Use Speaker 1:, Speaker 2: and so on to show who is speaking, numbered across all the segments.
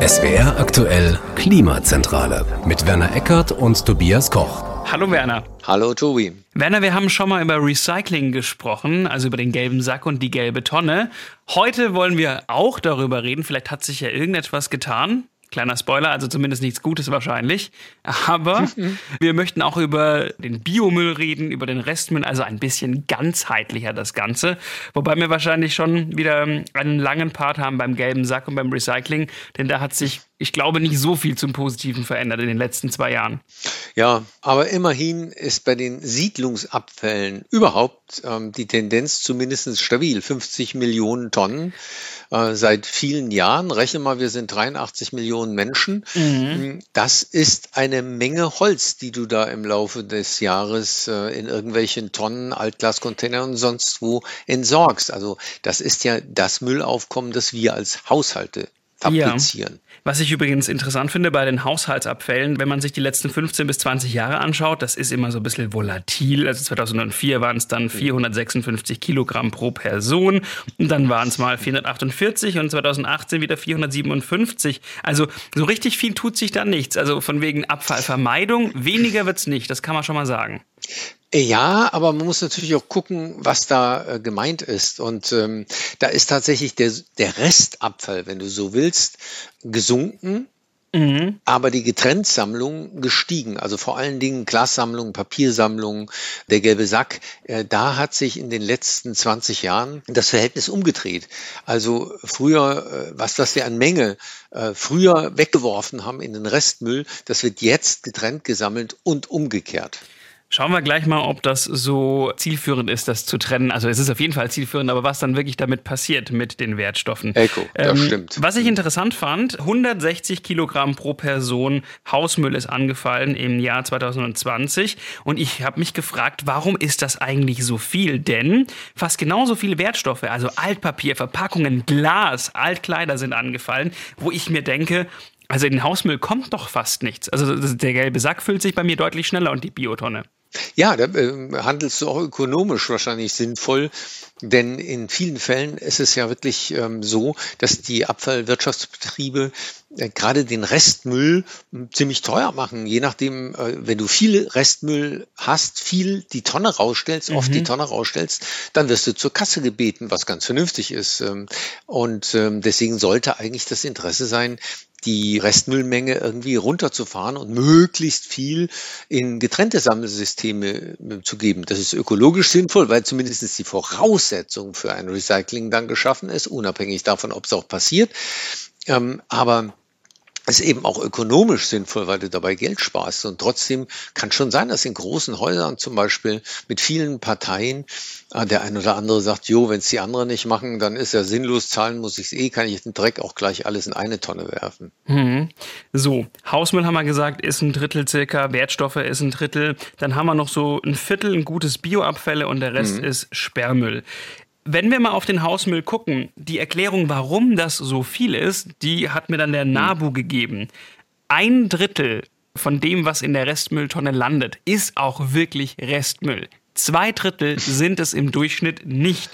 Speaker 1: SWR aktuell Klimazentrale mit Werner Eckert und Tobias Koch.
Speaker 2: Hallo Werner.
Speaker 3: Hallo Tobi.
Speaker 2: Werner, wir haben schon mal über Recycling gesprochen, also über den gelben Sack und die gelbe Tonne. Heute wollen wir auch darüber reden. Vielleicht hat sich ja irgendetwas getan. Kleiner Spoiler, also zumindest nichts Gutes wahrscheinlich. Aber wir möchten auch über den Biomüll reden, über den Restmüll, also ein bisschen ganzheitlicher das Ganze. Wobei wir wahrscheinlich schon wieder einen langen Part haben beim gelben Sack und beim Recycling, denn da hat sich, ich glaube, nicht so viel zum Positiven verändert in den letzten zwei Jahren.
Speaker 3: Ja, aber immerhin ist bei den Siedlungsabfällen überhaupt ähm, die Tendenz zumindest stabil. 50 Millionen Tonnen äh, seit vielen Jahren. Rechne mal, wir sind 83 Millionen Menschen. Mhm. Das ist eine Menge Holz, die du da im Laufe des Jahres äh, in irgendwelchen Tonnen, Altglascontainern und sonst wo entsorgst. Also das ist ja das Müllaufkommen, das wir als Haushalte fabrizieren.
Speaker 2: Ja. Was ich übrigens interessant finde bei den Haushaltsabfällen, wenn man sich die letzten 15 bis 20 Jahre anschaut, das ist immer so ein bisschen volatil. Also 2004 waren es dann 456 Kilogramm pro Person und dann waren es mal 448 und 2018 wieder 457. Also so richtig viel tut sich da nichts. Also von wegen Abfallvermeidung, weniger wird es nicht, das kann man schon mal sagen.
Speaker 3: Ja, aber man muss natürlich auch gucken, was da äh, gemeint ist. Und ähm, da ist tatsächlich der, der Restabfall, wenn du so willst, gesunken. Mhm. Aber die Getrenntsammlung gestiegen, also vor allen Dingen Glassammlung, Papiersammlung, der gelbe Sack, äh, da hat sich in den letzten 20 Jahren das Verhältnis umgedreht. Also früher, äh, was, was wir an Menge äh, früher weggeworfen haben in den Restmüll, das wird jetzt getrennt gesammelt und umgekehrt.
Speaker 2: Schauen wir gleich mal, ob das so zielführend ist, das zu trennen. Also es ist auf jeden Fall zielführend, aber was dann wirklich damit passiert mit den Wertstoffen.
Speaker 3: Echo, das ähm, stimmt.
Speaker 2: Was ich interessant fand, 160 Kilogramm pro Person Hausmüll ist angefallen im Jahr 2020. Und ich habe mich gefragt, warum ist das eigentlich so viel? Denn fast genauso viele Wertstoffe, also Altpapier, Verpackungen, Glas, Altkleider sind angefallen, wo ich mir denke, also in den Hausmüll kommt doch fast nichts. Also der gelbe Sack füllt sich bei mir deutlich schneller und die Biotonne.
Speaker 3: Ja, da äh, handelst du auch ökonomisch wahrscheinlich sinnvoll, denn in vielen Fällen ist es ja wirklich ähm, so, dass die Abfallwirtschaftsbetriebe äh, gerade den Restmüll hm, ziemlich teuer machen. Je nachdem, äh, wenn du viel Restmüll hast, viel die Tonne rausstellst, mhm. oft die mhm. Tonne rausstellst, dann wirst du zur Kasse gebeten, was ganz vernünftig ist. Ähm, und ähm, deswegen sollte eigentlich das Interesse sein, die Restmüllmenge irgendwie runterzufahren und möglichst viel in getrennte Sammelsysteme äh, zu geben. Das ist ökologisch sinnvoll, weil zumindest die Voraussetzung für ein Recycling dann geschaffen ist, unabhängig davon, ob es auch passiert. Ähm, aber ist eben auch ökonomisch sinnvoll, weil du dabei Geld sparst. Und trotzdem kann schon sein, dass in großen Häusern zum Beispiel mit vielen Parteien äh, der ein oder andere sagt, jo, wenn es die anderen nicht machen, dann ist ja sinnlos, zahlen muss ich es eh, kann ich den Dreck auch gleich alles in eine Tonne werfen.
Speaker 2: Mhm. So, Hausmüll haben wir gesagt, ist ein Drittel circa, Wertstoffe ist ein Drittel. Dann haben wir noch so ein Viertel, ein gutes Bioabfälle und der Rest mhm. ist Sperrmüll. Wenn wir mal auf den Hausmüll gucken, die Erklärung, warum das so viel ist, die hat mir dann der hm. NABU gegeben. Ein Drittel von dem, was in der Restmülltonne landet, ist auch wirklich Restmüll. Zwei Drittel sind es im Durchschnitt nicht.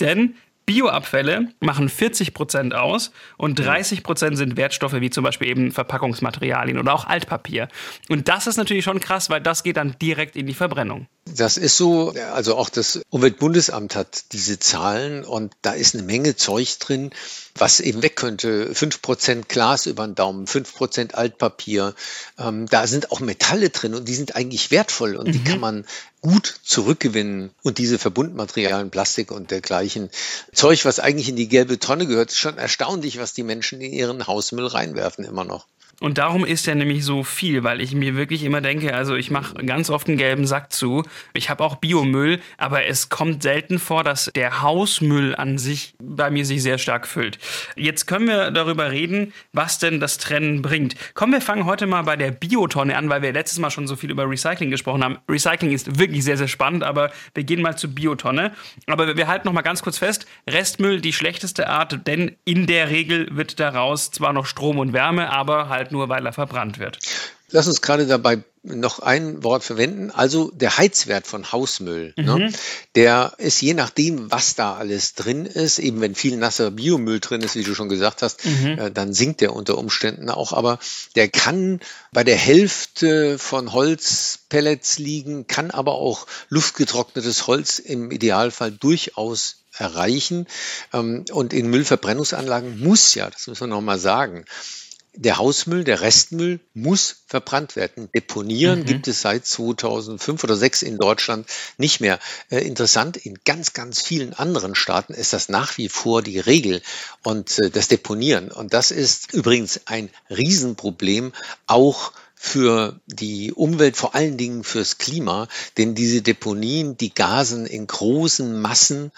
Speaker 2: Denn Bioabfälle machen 40 Prozent aus und 30 Prozent sind Wertstoffe wie zum Beispiel eben Verpackungsmaterialien oder auch Altpapier. Und das ist natürlich schon krass, weil das geht dann direkt in die Verbrennung.
Speaker 3: Das ist so, also auch das Umweltbundesamt hat diese Zahlen und da ist eine Menge Zeug drin, was eben weg könnte. Fünf Prozent Glas über den Daumen, fünf Prozent Altpapier. Ähm, da sind auch Metalle drin und die sind eigentlich wertvoll und mhm. die kann man gut zurückgewinnen. Und diese Verbundmaterialien, Plastik und dergleichen Zeug, was eigentlich in die gelbe Tonne gehört, ist schon erstaunlich, was die Menschen in ihren Hausmüll reinwerfen immer noch.
Speaker 2: Und darum ist er nämlich so viel, weil ich mir wirklich immer denke, also ich mache ganz oft einen gelben Sack zu. Ich habe auch Biomüll, aber es kommt selten vor, dass der Hausmüll an sich bei mir sich sehr stark füllt. Jetzt können wir darüber reden, was denn das Trennen bringt. Kommen wir fangen heute mal bei der Biotonne an, weil wir letztes Mal schon so viel über Recycling gesprochen haben. Recycling ist wirklich sehr, sehr spannend, aber wir gehen mal zur Biotonne. Aber wir halten noch mal ganz kurz fest, Restmüll die schlechteste Art, denn in der Regel wird daraus zwar noch Strom und Wärme, aber halt halt nur, weil er verbrannt wird.
Speaker 3: Lass uns gerade dabei noch ein Wort verwenden. Also der Heizwert von Hausmüll, ne? mhm. ne, der ist je nachdem, was da alles drin ist, eben wenn viel nasser Biomüll drin ist, wie du schon gesagt hast, mhm. äh, dann sinkt der unter Umständen auch. Aber der kann bei der Hälfte von Holzpellets liegen, kann aber auch luftgetrocknetes Holz im Idealfall durchaus erreichen. Ähm, und in Müllverbrennungsanlagen muss ja, das müssen wir nochmal sagen, der Hausmüll, der Restmüll muss verbrannt werden. Deponieren mhm. gibt es seit 2005 oder 2006 in Deutschland nicht mehr. Äh, interessant, in ganz, ganz vielen anderen Staaten ist das nach wie vor die Regel und äh, das Deponieren. Und das ist übrigens ein Riesenproblem, auch für die Umwelt, vor allen Dingen fürs Klima, denn diese Deponien, die gasen in großen Massen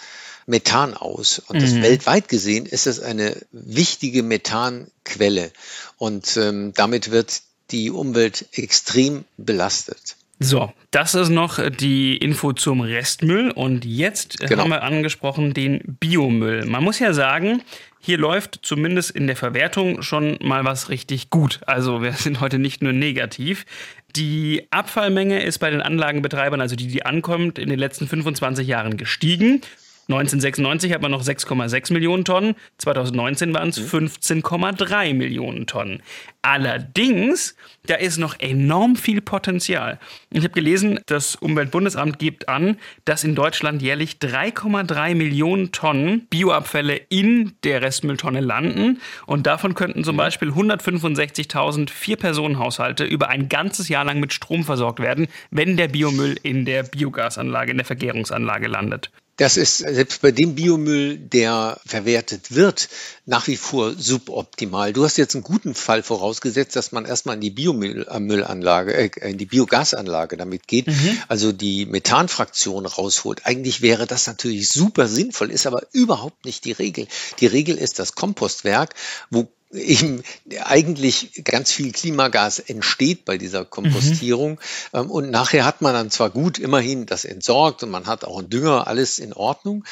Speaker 3: Methan aus. Und das mhm. weltweit gesehen ist es eine wichtige Methanquelle. Und ähm, damit wird die Umwelt extrem belastet.
Speaker 2: So, das ist noch die Info zum Restmüll und jetzt genau. haben wir angesprochen den Biomüll. Man muss ja sagen, hier läuft zumindest in der Verwertung schon mal was richtig gut. Also wir sind heute nicht nur negativ. Die Abfallmenge ist bei den Anlagenbetreibern, also die, die ankommt, in den letzten 25 Jahren gestiegen. 1996 hat man noch 6,6 Millionen Tonnen, 2019 waren es 15,3 Millionen Tonnen. Allerdings, da ist noch enorm viel Potenzial. Ich habe gelesen, das Umweltbundesamt gibt an, dass in Deutschland jährlich 3,3 Millionen Tonnen Bioabfälle in der Restmülltonne landen. Und davon könnten zum Beispiel 165.000 Vier-Personen-Haushalte über ein ganzes Jahr lang mit Strom versorgt werden, wenn der Biomüll in der Biogasanlage, in der Vergärungsanlage landet.
Speaker 3: Das ist selbst bei dem Biomüll, der verwertet wird, nach wie vor suboptimal. Du hast jetzt einen guten Fall vorausgesetzt, dass man erstmal in die Biomüllanlage, äh, in die Biogasanlage damit geht, mhm. also die Methanfraktion rausholt. Eigentlich wäre das natürlich super sinnvoll, ist aber überhaupt nicht die Regel. Die Regel ist das Kompostwerk, wo eben eigentlich ganz viel Klimagas entsteht bei dieser Kompostierung. Mhm. Und nachher hat man dann zwar gut immerhin das entsorgt und man hat auch einen Dünger, alles in Ordnung.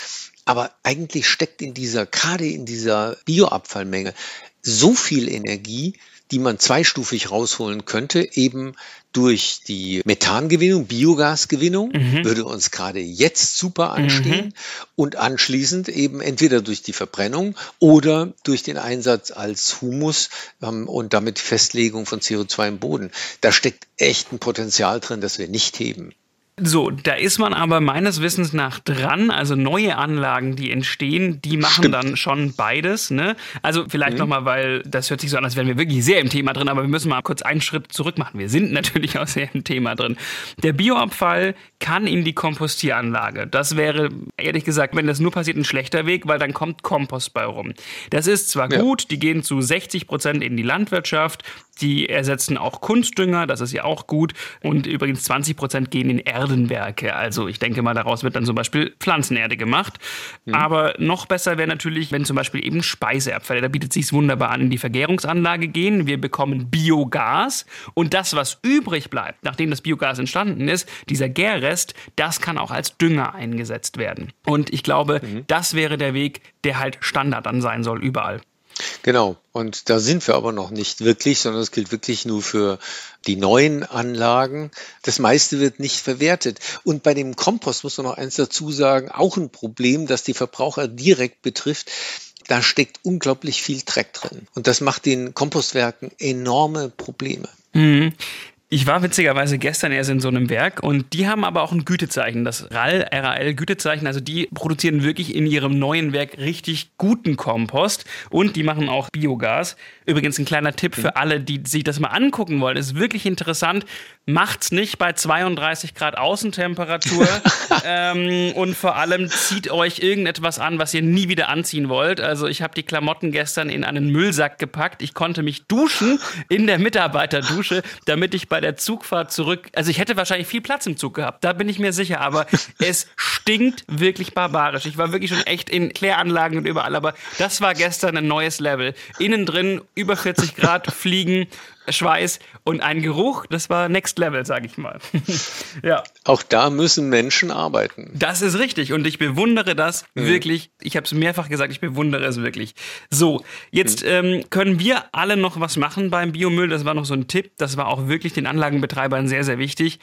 Speaker 3: Aber eigentlich steckt in dieser, gerade in dieser Bioabfallmenge so viel Energie, die man zweistufig rausholen könnte, eben durch die Methangewinnung, Biogasgewinnung, mhm. würde uns gerade jetzt super anstehen mhm. und anschließend eben entweder durch die Verbrennung oder durch den Einsatz als Humus ähm, und damit Festlegung von CO2 im Boden. Da steckt echt ein Potenzial drin, das wir nicht heben.
Speaker 2: So, da ist man aber meines Wissens nach dran. Also neue Anlagen, die entstehen, die machen Stimmt. dann schon beides. Ne? Also vielleicht mhm. nochmal, weil das hört sich so an, als wären wir wirklich sehr im Thema drin, aber wir müssen mal kurz einen Schritt zurück machen. Wir sind natürlich auch sehr im Thema drin. Der Bioabfall kann in die Kompostieranlage. Das wäre, ehrlich gesagt, wenn das nur passiert, ein schlechter Weg, weil dann kommt Kompost bei rum. Das ist zwar ja. gut, die gehen zu 60 Prozent in die Landwirtschaft, die ersetzen auch Kunstdünger, das ist ja auch gut. Und übrigens 20 Prozent gehen in Erdenwerke. Also ich denke mal, daraus wird dann zum Beispiel Pflanzenerde gemacht. Mhm. Aber noch besser wäre natürlich, wenn zum Beispiel eben Speiseabfälle, da bietet sich wunderbar an, in die Vergärungsanlage gehen. Wir bekommen Biogas und das, was übrig bleibt, nachdem das Biogas entstanden ist, dieser Gärrest, das kann auch als Dünger eingesetzt werden. Und ich glaube, mhm. das wäre der Weg, der halt Standard dann sein soll überall.
Speaker 3: Genau. Und da sind wir aber noch nicht wirklich, sondern es gilt wirklich nur für die neuen Anlagen. Das meiste wird nicht verwertet. Und bei dem Kompost muss man noch eins dazu sagen, auch ein Problem, das die Verbraucher direkt betrifft. Da steckt unglaublich viel Dreck drin. Und das macht den Kompostwerken enorme Probleme.
Speaker 2: Ich war witzigerweise gestern erst in so einem Werk und die haben aber auch ein Gütezeichen, das RAL, RAL Gütezeichen. Also die produzieren wirklich in ihrem neuen Werk richtig guten Kompost und die machen auch Biogas. Übrigens ein kleiner Tipp für alle, die sich das mal angucken wollen. Ist wirklich interessant. Macht's nicht bei 32 Grad Außentemperatur ähm, und vor allem zieht euch irgendetwas an, was ihr nie wieder anziehen wollt. Also ich habe die Klamotten gestern in einen Müllsack gepackt. Ich konnte mich duschen in der Mitarbeiterdusche, damit ich bei bei der Zugfahrt zurück, also ich hätte wahrscheinlich viel Platz im Zug gehabt, da bin ich mir sicher, aber es stinkt wirklich barbarisch. Ich war wirklich schon echt in Kläranlagen und überall, aber das war gestern ein neues Level. Innen drin über 40 Grad fliegen, Schweiß und ein Geruch, das war Next Level, sage ich mal.
Speaker 3: ja. Auch da müssen Menschen arbeiten.
Speaker 2: Das ist richtig und ich bewundere das mhm. wirklich. Ich habe es mehrfach gesagt, ich bewundere es wirklich. So, jetzt mhm. ähm, können wir alle noch was machen beim Biomüll. Das war noch so ein Tipp. Das war auch wirklich den den Anlagenbetreibern sehr, sehr wichtig.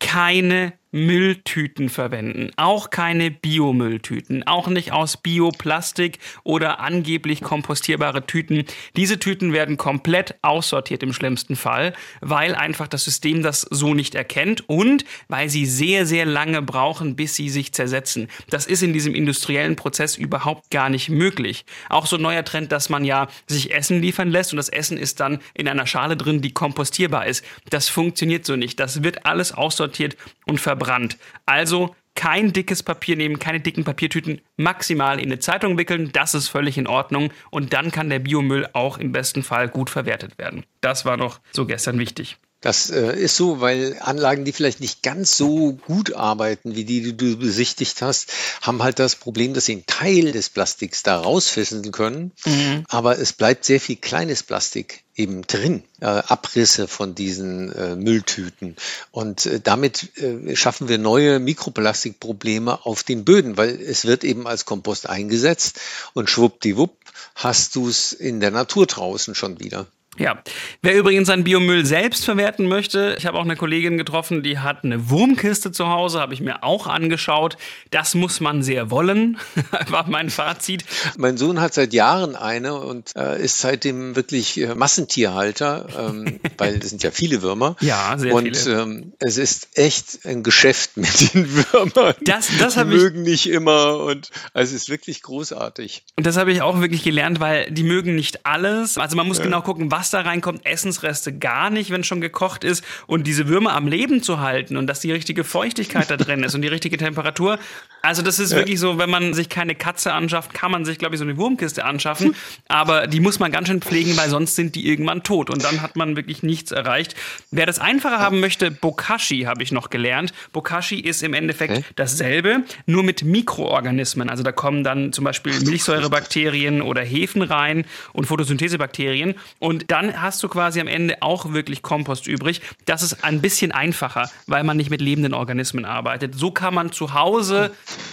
Speaker 2: Keine Mülltüten verwenden, auch keine Biomülltüten, auch nicht aus Bioplastik oder angeblich kompostierbare Tüten. Diese Tüten werden komplett aussortiert im schlimmsten Fall, weil einfach das System das so nicht erkennt und weil sie sehr, sehr lange brauchen, bis sie sich zersetzen. Das ist in diesem industriellen Prozess überhaupt gar nicht möglich. Auch so ein neuer Trend, dass man ja sich Essen liefern lässt und das Essen ist dann in einer Schale drin, die kompostierbar ist. Das funktioniert so nicht. Das wird alles aussortiert und verbrannt verbrannt. Also kein dickes Papier nehmen, keine dicken Papiertüten, maximal in eine Zeitung wickeln, das ist völlig in Ordnung und dann kann der Biomüll auch im besten Fall gut verwertet werden. Das war noch so gestern wichtig.
Speaker 3: Das äh, ist so, weil Anlagen, die vielleicht nicht ganz so gut arbeiten, wie die, die du besichtigt hast, haben halt das Problem, dass sie einen Teil des Plastiks da rausfischen können. Mhm. Aber es bleibt sehr viel kleines Plastik eben drin, äh, Abrisse von diesen äh, Mülltüten. Und äh, damit äh, schaffen wir neue Mikroplastikprobleme auf den Böden, weil es wird eben als Kompost eingesetzt und schwuppdiwupp hast du es in der Natur draußen schon wieder.
Speaker 2: Ja, wer übrigens seinen Biomüll selbst verwerten möchte, ich habe auch eine Kollegin getroffen, die hat eine Wurmkiste zu Hause, habe ich mir auch angeschaut. Das muss man sehr wollen, war mein Fazit.
Speaker 3: Mein Sohn hat seit Jahren eine und äh, ist seitdem wirklich äh, Massentierhalter, ähm, weil es sind ja viele Würmer.
Speaker 2: Ja, sehr
Speaker 3: und, viele. Und ähm, es ist echt ein Geschäft mit den Würmern.
Speaker 2: Das, das die
Speaker 3: mögen nicht immer und also es ist wirklich großartig.
Speaker 2: Und das habe ich auch wirklich gelernt, weil die mögen nicht alles. Also man muss ja. genau gucken, was was da reinkommt, Essensreste gar nicht, wenn schon gekocht ist. Und diese Würmer am Leben zu halten und dass die richtige Feuchtigkeit da drin ist und die richtige Temperatur. Also das ist ja. wirklich so, wenn man sich keine Katze anschafft, kann man sich, glaube ich, so eine Wurmkiste anschaffen. Aber die muss man ganz schön pflegen, weil sonst sind die irgendwann tot. Und dann hat man wirklich nichts erreicht. Wer das einfacher haben möchte, Bokashi habe ich noch gelernt. Bokashi ist im Endeffekt okay. dasselbe, nur mit Mikroorganismen. Also da kommen dann zum Beispiel Milchsäurebakterien oder Hefen rein und Photosynthesebakterien. Und dann hast du quasi am Ende auch wirklich Kompost übrig. Das ist ein bisschen einfacher, weil man nicht mit lebenden Organismen arbeitet. So kann man zu Hause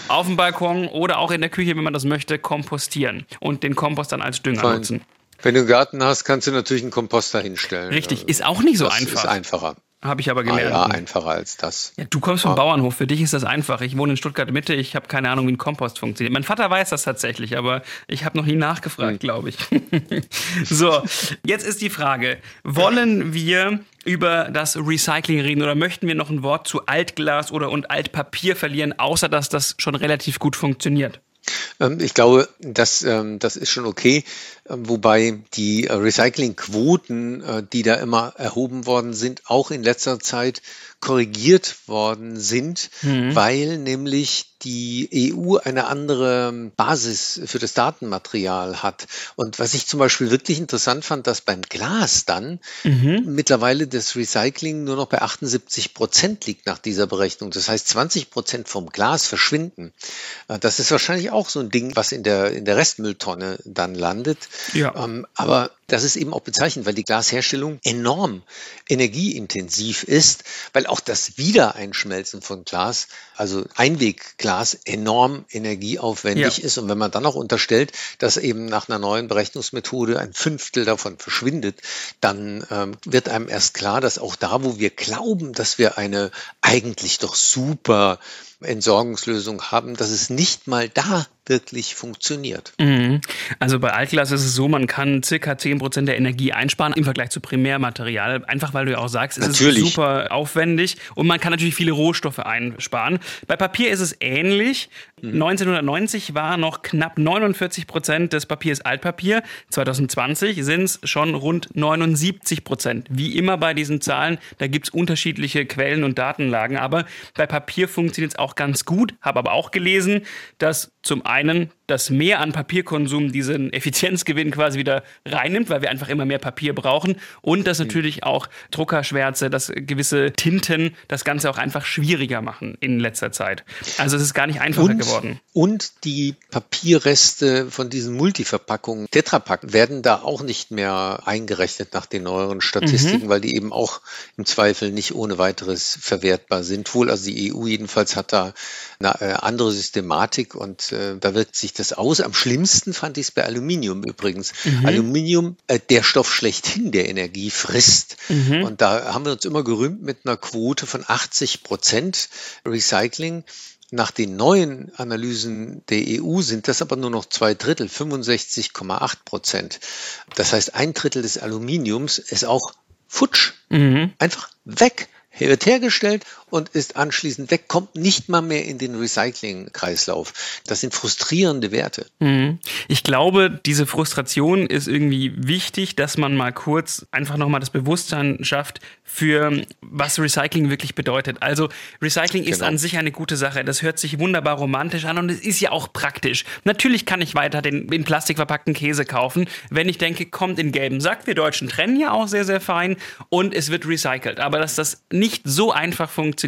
Speaker 2: auf dem Balkon oder auch in der Küche, wenn man das möchte, kompostieren und den Kompost dann als Dünger Fein. nutzen.
Speaker 3: Wenn du einen Garten hast, kannst du natürlich einen Komposter hinstellen.
Speaker 2: Richtig, ist auch nicht so
Speaker 3: das
Speaker 2: einfach.
Speaker 3: Ist einfacher.
Speaker 2: Habe ich aber gelernt.
Speaker 3: Ah, ja, einfacher als das.
Speaker 2: Ja, du kommst vom ah. Bauernhof, für dich ist das einfach. Ich wohne in Stuttgart Mitte, ich habe keine Ahnung, wie ein Kompost funktioniert. Mein Vater weiß das tatsächlich, aber ich habe noch nie nachgefragt, hm. glaube ich. so, jetzt ist die Frage, wollen wir über das Recycling reden oder möchten wir noch ein Wort zu Altglas oder und Altpapier verlieren, außer dass das schon relativ gut funktioniert?
Speaker 3: Ähm, ich glaube, das, ähm, das ist schon okay, ähm, wobei die äh, Recyclingquoten, äh, die da immer erhoben worden sind, auch in letzter Zeit korrigiert worden sind, mhm. weil nämlich die EU eine andere Basis für das Datenmaterial hat. Und was ich zum Beispiel wirklich interessant fand, dass beim Glas dann mhm. mittlerweile das Recycling nur noch bei 78 Prozent liegt nach dieser Berechnung. Das heißt, 20 Prozent vom Glas verschwinden. Äh, das ist wahrscheinlich auch so ein Ding, was in der, in der Restmülltonne dann landet. Ja. Ähm, aber das ist eben auch bezeichnend, weil die Glasherstellung enorm energieintensiv ist, weil auch das Wiedereinschmelzen von Glas, also Einwegglas, enorm energieaufwendig ja. ist. Und wenn man dann auch unterstellt, dass eben nach einer neuen Berechnungsmethode ein Fünftel davon verschwindet, dann ähm, wird einem erst klar, dass auch da, wo wir glauben, dass wir eine eigentlich doch super Entsorgungslösung haben, dass es nicht mal da wirklich funktioniert.
Speaker 2: Mhm. Also bei Altglas ist es so, man kann circa 10% der Energie einsparen im Vergleich zu Primärmaterial. Einfach weil du ja auch sagst, es natürlich. ist super aufwendig und man kann natürlich viele Rohstoffe einsparen. Bei Papier ist es ähnlich. Mhm. 1990 war noch knapp 49% des Papiers Altpapier. 2020 sind es schon rund 79%. Wie immer bei diesen Zahlen, da gibt es unterschiedliche Quellen und Datenlagen. Aber bei Papier funktioniert es auch ganz gut. Habe aber auch gelesen, dass zum einen das Mehr an Papierkonsum diesen Effizienzgewinn quasi wieder reinnimmt, weil wir einfach immer mehr Papier brauchen und dass natürlich auch Druckerschwärze, dass gewisse Tinten das Ganze auch einfach schwieriger machen in letzter Zeit. Also es ist gar nicht einfacher
Speaker 3: und,
Speaker 2: geworden.
Speaker 3: Und die Papierreste von diesen Multiverpackungen, Tetrapack, werden da auch nicht mehr eingerechnet nach den neueren Statistiken, mhm. weil die eben auch im Zweifel nicht ohne weiteres verwertbar sind. Wohl, also die EU jedenfalls hat da eine äh, andere Systematik und äh, da wirkt sich das aus. Am schlimmsten fand ich es bei Aluminium übrigens. Mhm. Aluminium, äh, der Stoff schlechthin, der Energie frisst. Mhm. Und da haben wir uns immer gerühmt mit einer Quote von 80 Prozent Recycling. Nach den neuen Analysen der EU sind das aber nur noch zwei Drittel, 65,8 Prozent. Das heißt, ein Drittel des Aluminiums ist auch futsch. Mhm. Einfach weg wird hergestellt und ist anschließend weg, kommt nicht mal mehr in den Recycling-Kreislauf. Das sind frustrierende Werte.
Speaker 2: Mhm. Ich glaube, diese Frustration ist irgendwie wichtig, dass man mal kurz einfach nochmal das Bewusstsein schafft für was Recycling wirklich bedeutet. Also Recycling genau. ist an sich eine gute Sache. Das hört sich wunderbar romantisch an und es ist ja auch praktisch. Natürlich kann ich weiter den in Plastik verpackten Käse kaufen, wenn ich denke, kommt in gelben Sack. Wir Deutschen trennen ja auch sehr, sehr fein und es wird recycelt. Aber dass das nicht so einfach funktioniert,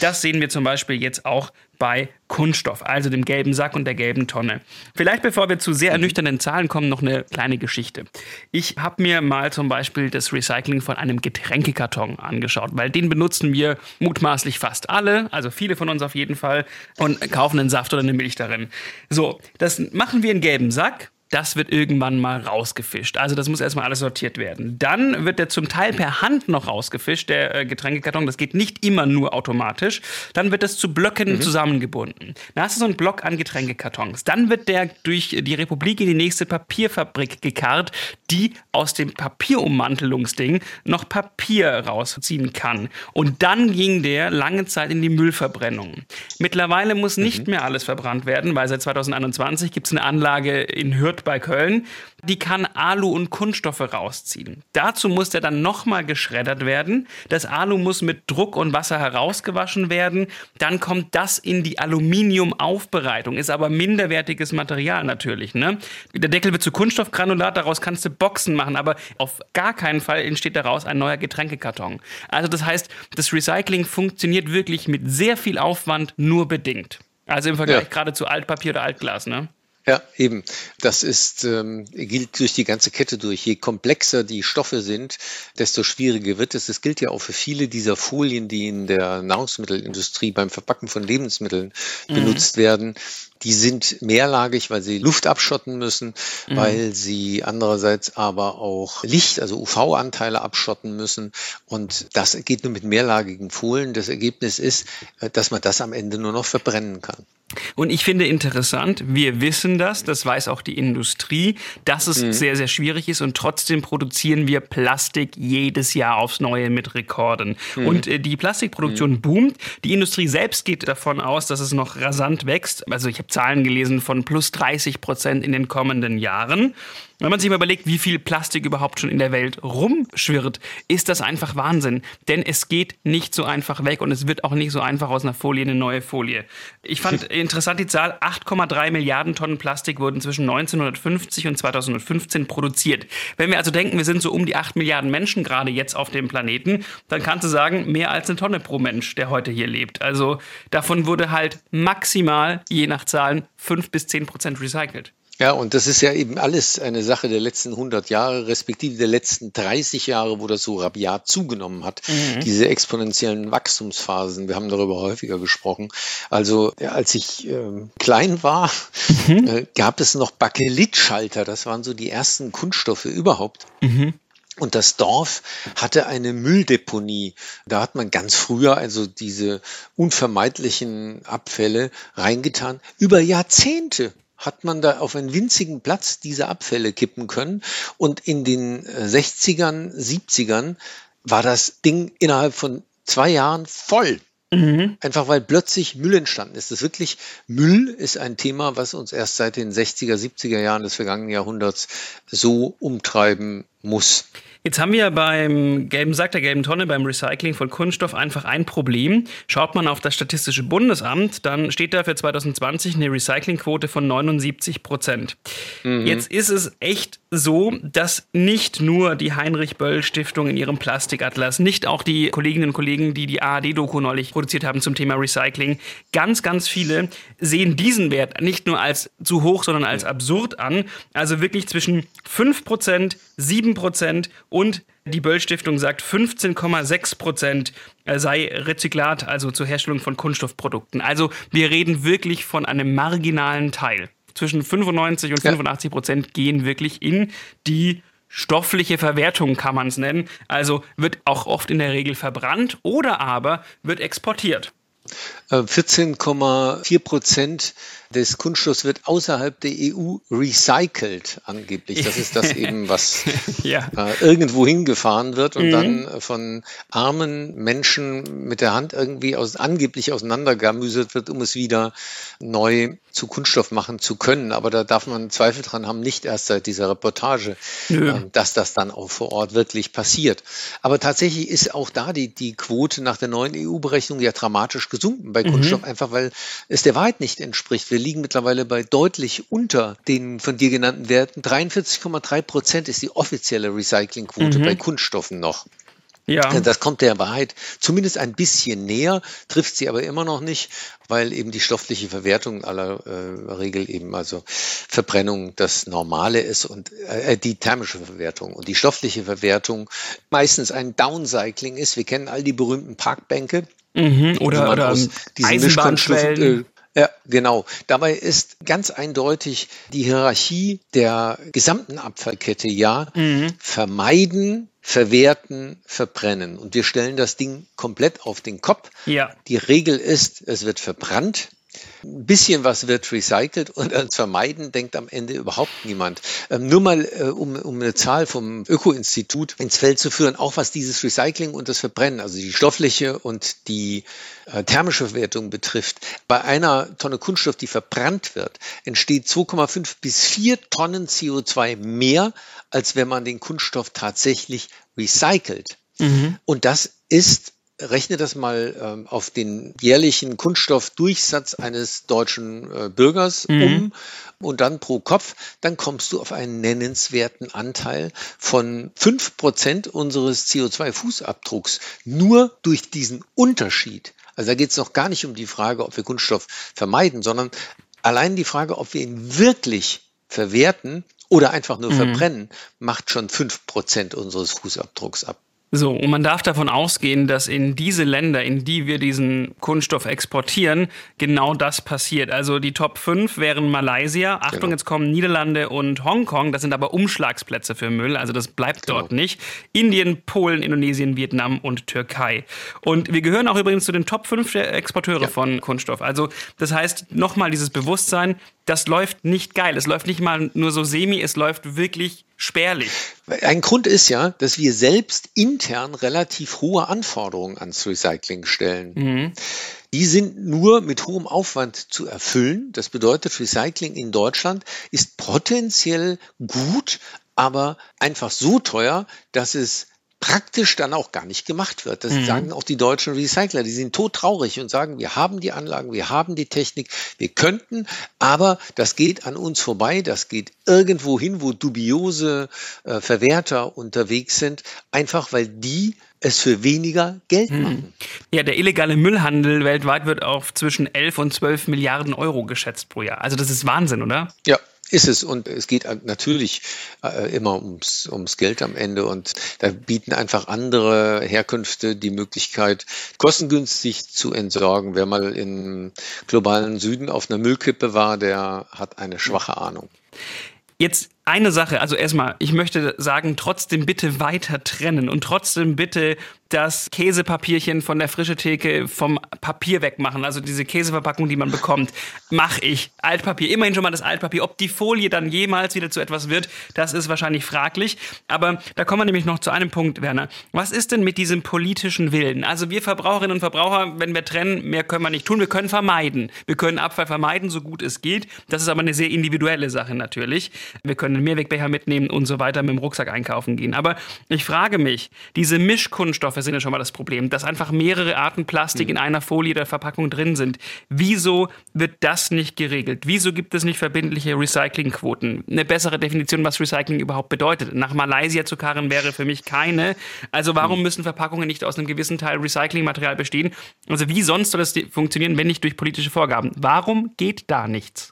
Speaker 2: das sehen wir zum Beispiel jetzt auch bei Kunststoff, also dem gelben Sack und der gelben Tonne. Vielleicht bevor wir zu sehr mhm. ernüchternden Zahlen kommen, noch eine kleine Geschichte. Ich habe mir mal zum Beispiel das Recycling von einem Getränkekarton angeschaut, weil den benutzen wir mutmaßlich fast alle, also viele von uns auf jeden Fall, und kaufen einen Saft oder eine Milch darin. So, das machen wir in gelben Sack das wird irgendwann mal rausgefischt. Also das muss erstmal alles sortiert werden. Dann wird der zum Teil per Hand noch rausgefischt, der äh, Getränkekarton. Das geht nicht immer nur automatisch. Dann wird das zu Blöcken mhm. zusammengebunden. Dann hast du so einen Block an Getränkekartons. Dann wird der durch die Republik in die nächste Papierfabrik gekarrt, die aus dem Papierummantelungsding noch Papier rausziehen kann. Und dann ging der lange Zeit in die Müllverbrennung. Mittlerweile muss nicht mhm. mehr alles verbrannt werden, weil seit 2021 gibt es eine Anlage in Hürth bei Köln, die kann Alu und Kunststoffe rausziehen. Dazu muss der dann nochmal geschreddert werden. Das Alu muss mit Druck und Wasser herausgewaschen werden. Dann kommt das in die Aluminiumaufbereitung, ist aber minderwertiges Material natürlich. Ne? Der Deckel wird zu Kunststoffgranulat, daraus kannst du Boxen machen, aber auf gar keinen Fall entsteht daraus ein neuer Getränkekarton. Also das heißt, das Recycling funktioniert wirklich mit sehr viel Aufwand nur bedingt. Also im Vergleich ja. gerade zu Altpapier oder Altglas, ne?
Speaker 3: Ja, eben. Das ist, ähm, gilt durch die ganze Kette durch. Je komplexer die Stoffe sind, desto schwieriger wird es. Das gilt ja auch für viele dieser Folien, die in der Nahrungsmittelindustrie beim Verpacken von Lebensmitteln mhm. benutzt werden. Die sind mehrlagig, weil sie Luft abschotten müssen, mhm. weil sie andererseits aber auch Licht, also UV-Anteile abschotten müssen. Und das geht nur mit mehrlagigen Folien. Das Ergebnis ist, äh, dass man das am Ende nur noch verbrennen kann.
Speaker 2: Und ich finde interessant, wir wissen das, das weiß auch die Industrie, dass es mhm. sehr, sehr schwierig ist und trotzdem produzieren wir Plastik jedes Jahr aufs Neue mit Rekorden. Mhm. Und äh, die Plastikproduktion mhm. boomt. Die Industrie selbst geht davon aus, dass es noch rasant wächst. Also ich habe Zahlen gelesen von plus 30 Prozent in den kommenden Jahren. Wenn man sich mal überlegt, wie viel Plastik überhaupt schon in der Welt rumschwirrt, ist das einfach Wahnsinn. Denn es geht nicht so einfach weg und es wird auch nicht so einfach aus einer Folie eine neue Folie. Ich fand interessant die Zahl, 8,3 Milliarden Tonnen Plastik wurden zwischen 1950 und 2015 produziert. Wenn wir also denken, wir sind so um die 8 Milliarden Menschen gerade jetzt auf dem Planeten, dann kannst du sagen, mehr als eine Tonne pro Mensch, der heute hier lebt. Also davon wurde halt maximal, je nach Zahlen, 5 bis 10 Prozent recycelt.
Speaker 3: Ja, und das ist ja eben alles eine Sache der letzten 100 Jahre, respektive der letzten 30 Jahre, wo das so rabiat zugenommen hat. Mhm. Diese exponentiellen Wachstumsphasen, wir haben darüber häufiger gesprochen. Also als ich ähm, klein war, mhm. äh, gab es noch Bakelitschalter. Das waren so die ersten Kunststoffe überhaupt. Mhm. Und das Dorf hatte eine Mülldeponie. Da hat man ganz früher also diese unvermeidlichen Abfälle reingetan. Über Jahrzehnte hat man da auf einen winzigen Platz diese Abfälle kippen können. Und in den 60ern, äh, 70ern war das Ding innerhalb von zwei Jahren voll. Mhm. Einfach weil plötzlich Müll entstanden ist. Das wirklich Müll ist ein Thema, was uns erst seit den 60er, 70er Jahren des vergangenen Jahrhunderts so umtreiben muss.
Speaker 2: Jetzt haben wir beim gelben Sack der gelben Tonne, beim Recycling von Kunststoff einfach ein Problem. Schaut man auf das Statistische Bundesamt, dann steht da für 2020 eine Recyclingquote von 79 Prozent. Mhm. Jetzt ist es echt so, dass nicht nur die Heinrich-Böll-Stiftung in ihrem Plastikatlas, nicht auch die Kolleginnen und Kollegen, die die ARD-Doku neulich produziert haben zum Thema Recycling, ganz, ganz viele sehen diesen Wert nicht nur als zu hoch, sondern als absurd an. Also wirklich zwischen 5 Prozent, 7 Prozent und die Böll-Stiftung sagt, 15,6 Prozent sei Rezyklat, also zur Herstellung von Kunststoffprodukten. Also wir reden wirklich von einem marginalen Teil. zwischen 95 und 85 Prozent gehen wirklich in die stoffliche Verwertung kann man es nennen. Also wird auch oft in der Regel verbrannt oder aber wird exportiert.
Speaker 3: 14,4 äh, Prozent des Kunststoffs wird außerhalb der EU recycelt, angeblich. Das ist das eben, was ja. äh, irgendwo hingefahren wird und mhm. dann von armen Menschen mit der Hand irgendwie aus, angeblich auseinandergamüselt wird, um es wieder neu zu Kunststoff machen zu können. Aber da darf man Zweifel dran haben, nicht erst seit dieser Reportage, äh, dass das dann auch vor Ort wirklich passiert. Aber tatsächlich ist auch da die, die Quote nach der neuen EU-Berechnung ja dramatisch gesunken bei mhm. Kunststoff, einfach weil es der Wahrheit nicht entspricht. Wir liegen mittlerweile bei deutlich unter den von dir genannten Werten. 43,3 Prozent ist die offizielle Recyclingquote mhm. bei Kunststoffen noch. Ja. Das kommt der Wahrheit zumindest ein bisschen näher, trifft sie aber immer noch nicht, weil eben die stoffliche Verwertung aller äh, Regel eben also Verbrennung das Normale ist und äh, die thermische Verwertung und die stoffliche Verwertung meistens ein Downcycling ist. Wir kennen all die berühmten Parkbänke.
Speaker 2: Mhm, oder oder Eisenbahnschwellen.
Speaker 3: Ja, genau. Dabei ist ganz eindeutig die Hierarchie der gesamten Abfallkette ja mhm. vermeiden, verwerten, verbrennen. Und wir stellen das Ding komplett auf den Kopf. Ja. Die Regel ist, es wird verbrannt, ein bisschen was wird recycelt und ans Vermeiden denkt am Ende überhaupt niemand. Ähm, nur mal, äh, um, um eine Zahl vom Öko-Institut ins Feld zu führen, auch was dieses Recycling und das Verbrennen, also die stoffliche und die äh, thermische Verwertung betrifft. Bei einer Tonne Kunststoff, die verbrannt wird, entsteht 2,5 bis 4 Tonnen CO2 mehr, als wenn man den Kunststoff tatsächlich recycelt. Mhm. Und das ist rechne das mal ähm, auf den jährlichen Kunststoffdurchsatz eines deutschen äh, Bürgers mhm. um und dann pro Kopf, dann kommst du auf einen nennenswerten Anteil von fünf Prozent unseres CO2-Fußabdrucks nur durch diesen Unterschied. Also da geht es noch gar nicht um die Frage, ob wir Kunststoff vermeiden, sondern allein die Frage, ob wir ihn wirklich verwerten oder einfach nur mhm. verbrennen, macht schon fünf Prozent unseres Fußabdrucks ab.
Speaker 2: So, und man darf davon ausgehen, dass in diese Länder, in die wir diesen Kunststoff exportieren, genau das passiert. Also die Top 5 wären Malaysia, Achtung, genau. jetzt kommen Niederlande und Hongkong, das sind aber Umschlagsplätze für Müll, also das bleibt genau. dort nicht. Indien, Polen, Indonesien, Vietnam und Türkei. Und wir gehören auch übrigens zu den Top 5 der Exporteure ja. von Kunststoff. Also das heißt, nochmal dieses Bewusstsein, das läuft nicht geil. Es läuft nicht mal nur so semi, es läuft wirklich spärlich.
Speaker 3: Ein Grund ist ja, dass wir selbst intern relativ hohe Anforderungen ans Recycling stellen. Mhm. Die sind nur mit hohem Aufwand zu erfüllen. Das bedeutet, Recycling in Deutschland ist potenziell gut, aber einfach so teuer, dass es praktisch dann auch gar nicht gemacht wird. Das mhm. sagen auch die deutschen Recycler. Die sind todtraurig und sagen, wir haben die Anlagen, wir haben die Technik, wir könnten, aber das geht an uns vorbei. Das geht irgendwo hin, wo dubiose äh, Verwerter unterwegs sind, einfach weil die es für weniger Geld mhm. machen.
Speaker 2: Ja, der illegale Müllhandel weltweit wird auf zwischen 11 und 12 Milliarden Euro geschätzt pro Jahr. Also das ist Wahnsinn, oder?
Speaker 3: Ja, ist es und es geht natürlich äh, immer ums, ums Geld am Ende und da bieten einfach andere Herkünfte die Möglichkeit, kostengünstig zu entsorgen. Wer mal im globalen Süden auf einer Müllkippe war, der hat eine schwache Ahnung.
Speaker 2: Jetzt eine Sache, also erstmal, ich möchte sagen, trotzdem bitte weiter trennen und trotzdem bitte das Käsepapierchen von der frische Theke vom Papier wegmachen, also diese Käseverpackung, die man bekommt, mache ich. Altpapier, immerhin schon mal das Altpapier. Ob die Folie dann jemals wieder zu etwas wird, das ist wahrscheinlich fraglich. Aber da kommen wir nämlich noch zu einem Punkt, Werner. Was ist denn mit diesem politischen Willen? Also wir Verbraucherinnen und Verbraucher, wenn wir trennen, mehr können wir nicht tun. Wir können vermeiden. Wir können Abfall vermeiden, so gut es geht. Das ist aber eine sehr individuelle Sache natürlich. Wir können einen Mehrwegbecher mitnehmen und so weiter mit dem Rucksack einkaufen gehen. Aber ich frage mich, diese Mischkunststoffe sind ja schon mal das Problem, dass einfach mehrere Arten Plastik mhm. in einer Folie der Verpackung drin sind. Wieso wird das nicht geregelt? Wieso gibt es nicht verbindliche Recyclingquoten? Eine bessere Definition, was Recycling überhaupt bedeutet. Nach Malaysia zu karren wäre für mich keine. Also warum mhm. müssen Verpackungen nicht aus einem gewissen Teil Recyclingmaterial bestehen? Also wie sonst soll das funktionieren, wenn nicht durch politische Vorgaben? Warum geht da nichts?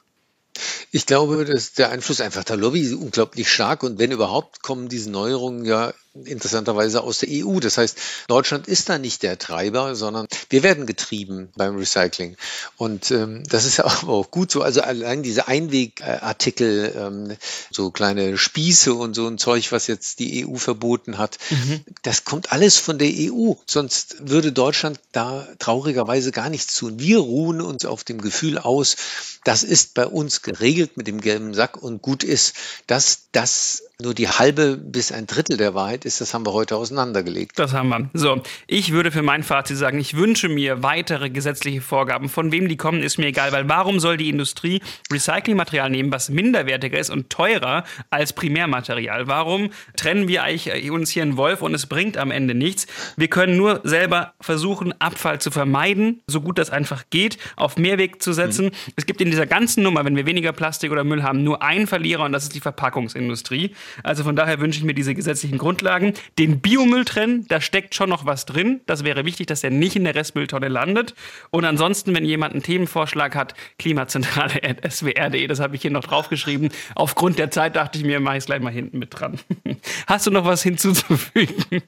Speaker 3: Ich glaube, dass der Einfluss einfach der Lobby unglaublich stark. Und wenn überhaupt kommen diese Neuerungen ja interessanterweise aus der EU. Das heißt, Deutschland ist da nicht der Treiber, sondern wir werden getrieben beim Recycling. Und ähm, das ist ja auch gut so. Also allein diese Einwegartikel, ähm, so kleine Spieße und so ein Zeug, was jetzt die EU verboten hat, mhm. das kommt alles von der EU. Sonst würde Deutschland da traurigerweise gar nichts tun. Wir ruhen uns auf dem Gefühl aus, das ist bei uns geregelt mit dem gelben Sack und gut ist, dass das nur die halbe bis ein Drittel der Wahrheit ist, das haben wir heute auseinandergelegt.
Speaker 2: Das haben wir. So, ich würde für mein Fazit sagen, ich wünsche mir weitere gesetzliche Vorgaben. Von wem die kommen, ist mir egal, weil warum soll die Industrie Recyclingmaterial nehmen, was minderwertiger ist und teurer als Primärmaterial? Warum trennen wir eigentlich uns hier einen Wolf und es bringt am Ende nichts? Wir können nur selber versuchen, Abfall zu vermeiden, so gut das einfach geht, auf Mehrweg zu setzen. Mhm. Es gibt in dieser ganzen Nummer, wenn wir weniger Plastik oder Müll haben, nur einen Verlierer und das ist die Verpackungsindustrie. Also von daher wünsche ich mir diese gesetzlichen Grundlagen. Den Biomüll trennen, da steckt schon noch was drin. Das wäre wichtig, dass er nicht in der Restmülltonne landet. Und ansonsten, wenn jemand einen Themenvorschlag hat, klimazentrale.swr.de, das habe ich hier noch draufgeschrieben. Aufgrund der Zeit dachte ich mir, mache ich es gleich mal hinten mit dran. Hast du noch was hinzuzufügen?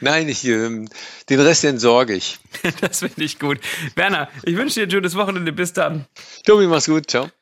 Speaker 3: Nein, ich, ähm, den Rest entsorge ich.
Speaker 2: das finde ich gut. Werner, ich wünsche dir ein schönes Wochenende. Bis dann.
Speaker 3: Tobi, mach's gut. Ciao.